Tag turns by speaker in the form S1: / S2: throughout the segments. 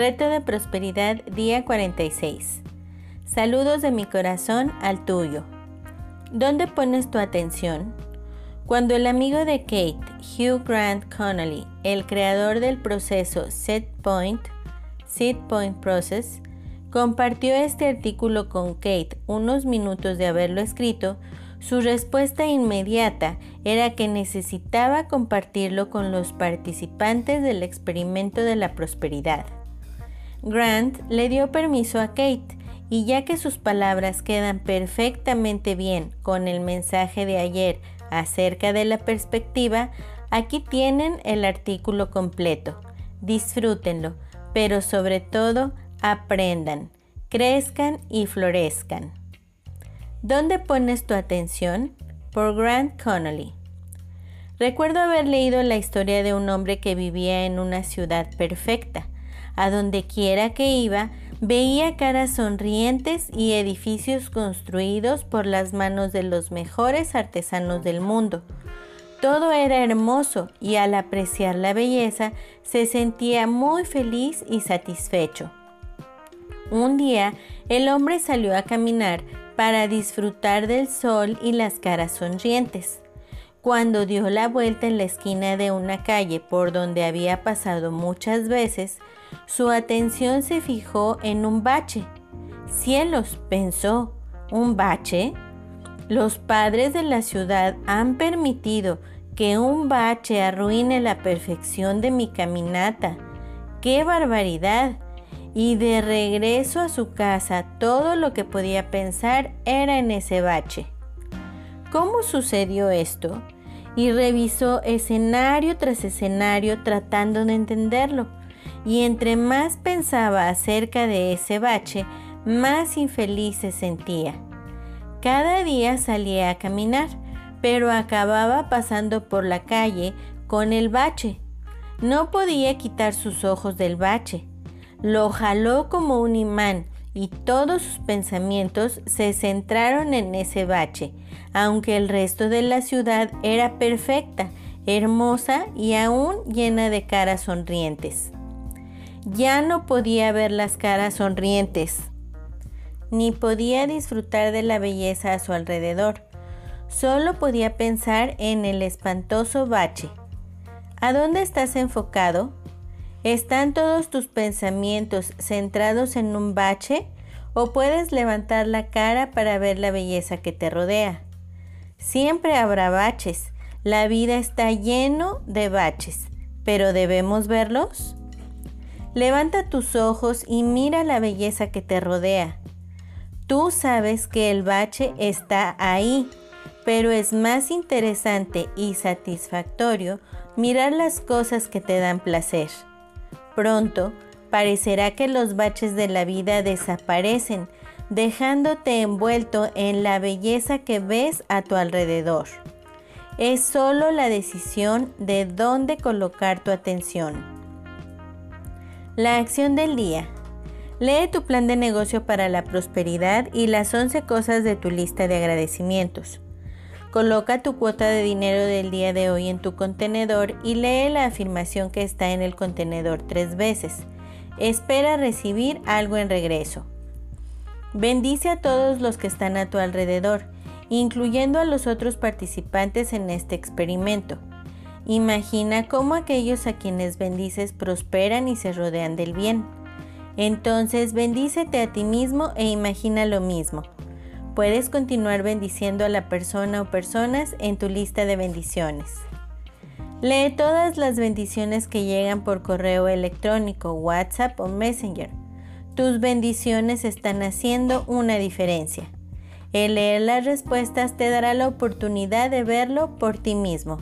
S1: Reto de Prosperidad, día 46. Saludos de mi corazón al tuyo. ¿Dónde pones tu atención? Cuando el amigo de Kate, Hugh Grant Connolly, el creador del proceso Set Point, Set Point Process, compartió este artículo con Kate unos minutos de haberlo escrito, su respuesta inmediata era que necesitaba compartirlo con los participantes del experimento de la prosperidad. Grant le dio permiso a Kate y ya que sus palabras quedan perfectamente bien con el mensaje de ayer acerca de la perspectiva, aquí tienen el artículo completo. Disfrútenlo, pero sobre todo aprendan, crezcan y florezcan. ¿Dónde pones tu atención? Por Grant Connolly. Recuerdo haber leído la historia de un hombre que vivía en una ciudad perfecta a donde quiera que iba, veía caras sonrientes y edificios construidos por las manos de los mejores artesanos del mundo. Todo era hermoso y al apreciar la belleza se sentía muy feliz y satisfecho. Un día el hombre salió a caminar para disfrutar del sol y las caras sonrientes. Cuando dio la vuelta en la esquina de una calle por donde había pasado muchas veces, su atención se fijó en un bache. Cielos, pensó, ¿un bache? Los padres de la ciudad han permitido que un bache arruine la perfección de mi caminata. ¡Qué barbaridad! Y de regreso a su casa todo lo que podía pensar era en ese bache. ¿Cómo sucedió esto? Y revisó escenario tras escenario tratando de entenderlo y entre más pensaba acerca de ese bache, más infeliz se sentía. Cada día salía a caminar, pero acababa pasando por la calle con el bache. No podía quitar sus ojos del bache. Lo jaló como un imán y todos sus pensamientos se centraron en ese bache, aunque el resto de la ciudad era perfecta, hermosa y aún llena de caras sonrientes. Ya no podía ver las caras sonrientes, ni podía disfrutar de la belleza a su alrededor. Solo podía pensar en el espantoso bache. ¿A dónde estás enfocado? ¿Están todos tus pensamientos centrados en un bache o puedes levantar la cara para ver la belleza que te rodea? Siempre habrá baches. La vida está lleno de baches, pero ¿debemos verlos? Levanta tus ojos y mira la belleza que te rodea. Tú sabes que el bache está ahí, pero es más interesante y satisfactorio mirar las cosas que te dan placer. Pronto parecerá que los baches de la vida desaparecen, dejándote envuelto en la belleza que ves a tu alrededor. Es solo la decisión de dónde colocar tu atención. La acción del día. Lee tu plan de negocio para la prosperidad y las 11 cosas de tu lista de agradecimientos. Coloca tu cuota de dinero del día de hoy en tu contenedor y lee la afirmación que está en el contenedor tres veces. Espera recibir algo en regreso. Bendice a todos los que están a tu alrededor, incluyendo a los otros participantes en este experimento. Imagina cómo aquellos a quienes bendices prosperan y se rodean del bien. Entonces bendícete a ti mismo e imagina lo mismo. Puedes continuar bendiciendo a la persona o personas en tu lista de bendiciones. Lee todas las bendiciones que llegan por correo electrónico, WhatsApp o Messenger. Tus bendiciones están haciendo una diferencia. El leer las respuestas te dará la oportunidad de verlo por ti mismo.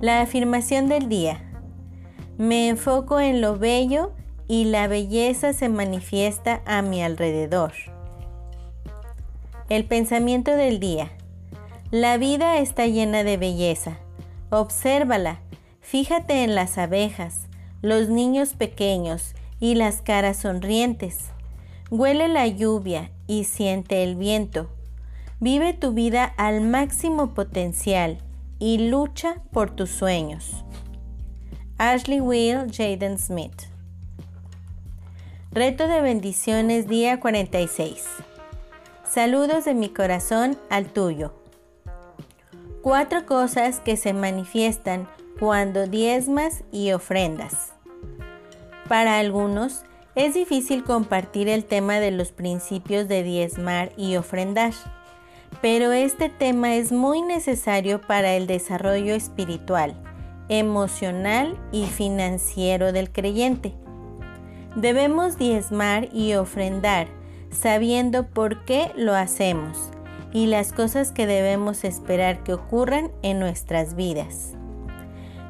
S1: La afirmación del día. Me enfoco en lo bello y la belleza se manifiesta a mi alrededor. El pensamiento del día. La vida está llena de belleza. Obsérvala. Fíjate en las abejas, los niños pequeños y las caras sonrientes. Huele la lluvia y siente el viento. Vive tu vida al máximo potencial y lucha por tus sueños. Ashley Will Jaden Smith Reto de bendiciones día 46. Saludos de mi corazón al tuyo. Cuatro cosas que se manifiestan cuando diezmas y ofrendas. Para algunos es difícil compartir el tema de los principios de diezmar y ofrendar, pero este tema es muy necesario para el desarrollo espiritual, emocional y financiero del creyente. Debemos diezmar y ofrendar sabiendo por qué lo hacemos y las cosas que debemos esperar que ocurran en nuestras vidas.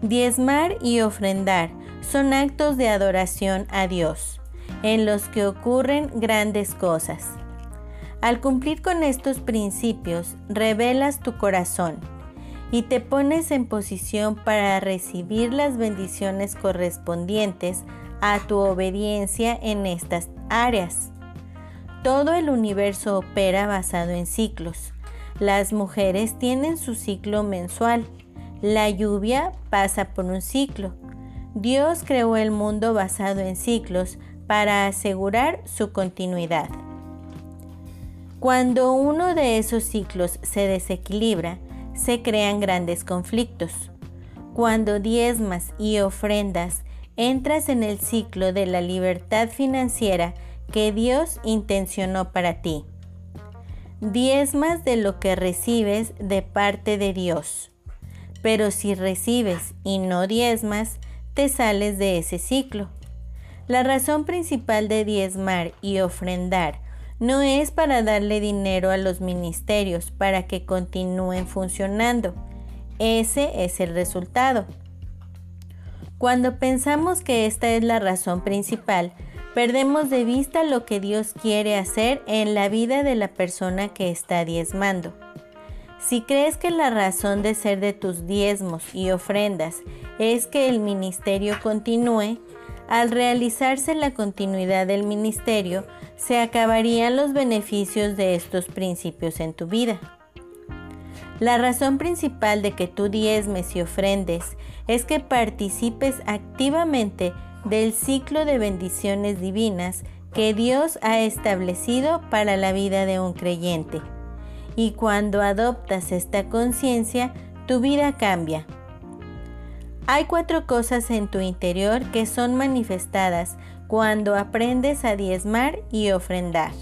S1: Diezmar y ofrendar son actos de adoración a Dios, en los que ocurren grandes cosas. Al cumplir con estos principios, revelas tu corazón y te pones en posición para recibir las bendiciones correspondientes a tu obediencia en estas áreas. Todo el universo opera basado en ciclos. Las mujeres tienen su ciclo mensual. La lluvia pasa por un ciclo. Dios creó el mundo basado en ciclos para asegurar su continuidad. Cuando uno de esos ciclos se desequilibra, se crean grandes conflictos. Cuando diezmas y ofrendas entras en el ciclo de la libertad financiera que Dios intencionó para ti. Diezmas de lo que recibes de parte de Dios. Pero si recibes y no diezmas, te sales de ese ciclo. La razón principal de diezmar y ofrendar no es para darle dinero a los ministerios para que continúen funcionando. Ese es el resultado. Cuando pensamos que esta es la razón principal, perdemos de vista lo que Dios quiere hacer en la vida de la persona que está diezmando. Si crees que la razón de ser de tus diezmos y ofrendas es que el ministerio continúe, al realizarse la continuidad del ministerio, se acabarían los beneficios de estos principios en tu vida. La razón principal de que tú diezmes y ofrendes es que participes activamente del ciclo de bendiciones divinas que Dios ha establecido para la vida de un creyente. Y cuando adoptas esta conciencia, tu vida cambia. Hay cuatro cosas en tu interior que son manifestadas cuando aprendes a diezmar y ofrendar.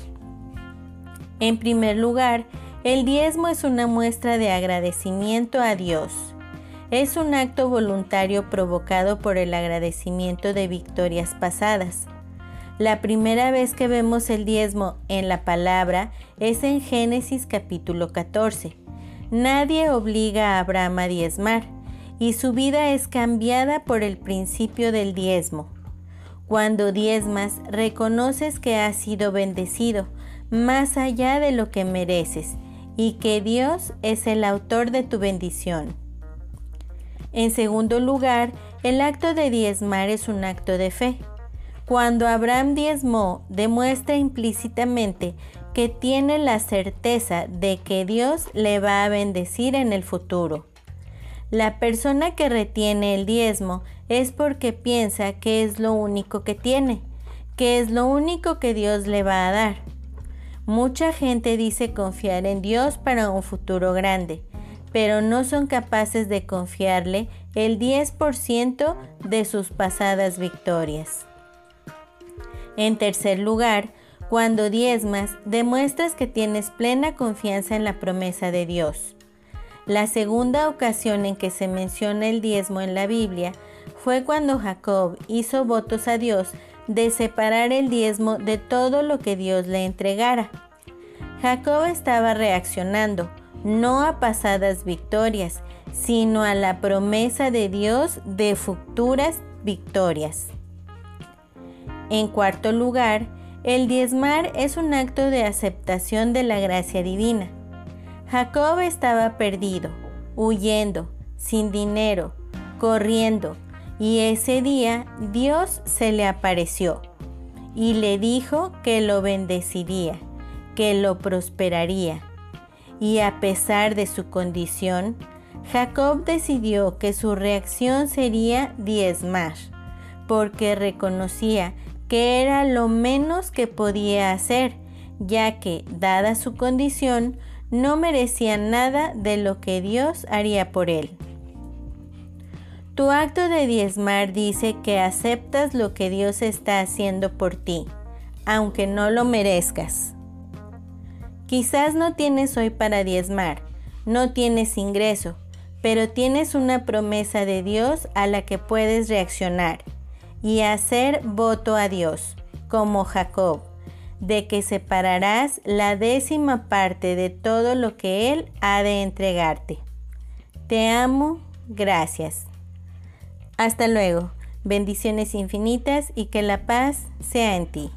S1: En primer lugar, el diezmo es una muestra de agradecimiento a Dios. Es un acto voluntario provocado por el agradecimiento de victorias pasadas. La primera vez que vemos el diezmo en la palabra es en Génesis capítulo 14. Nadie obliga a Abraham a diezmar y su vida es cambiada por el principio del diezmo. Cuando diezmas, reconoces que has sido bendecido más allá de lo que mereces y que Dios es el autor de tu bendición. En segundo lugar, el acto de diezmar es un acto de fe. Cuando Abraham diezmó, demuestra implícitamente que tiene la certeza de que Dios le va a bendecir en el futuro. La persona que retiene el diezmo es porque piensa que es lo único que tiene, que es lo único que Dios le va a dar. Mucha gente dice confiar en Dios para un futuro grande, pero no son capaces de confiarle el 10% de sus pasadas victorias. En tercer lugar, cuando diezmas, demuestras que tienes plena confianza en la promesa de Dios. La segunda ocasión en que se menciona el diezmo en la Biblia fue cuando Jacob hizo votos a Dios de separar el diezmo de todo lo que Dios le entregara. Jacob estaba reaccionando no a pasadas victorias, sino a la promesa de Dios de futuras victorias. En cuarto lugar, el diezmar es un acto de aceptación de la gracia divina. Jacob estaba perdido, huyendo, sin dinero, corriendo, y ese día Dios se le apareció y le dijo que lo bendeciría, que lo prosperaría. Y a pesar de su condición, Jacob decidió que su reacción sería diezmar, porque reconocía que era lo menos que podía hacer, ya que, dada su condición, no merecía nada de lo que Dios haría por él. Tu acto de diezmar dice que aceptas lo que Dios está haciendo por ti, aunque no lo merezcas. Quizás no tienes hoy para diezmar, no tienes ingreso, pero tienes una promesa de Dios a la que puedes reaccionar y hacer voto a Dios, como Jacob, de que separarás la décima parte de todo lo que Él ha de entregarte. Te amo, gracias. Hasta luego, bendiciones infinitas y que la paz sea en ti.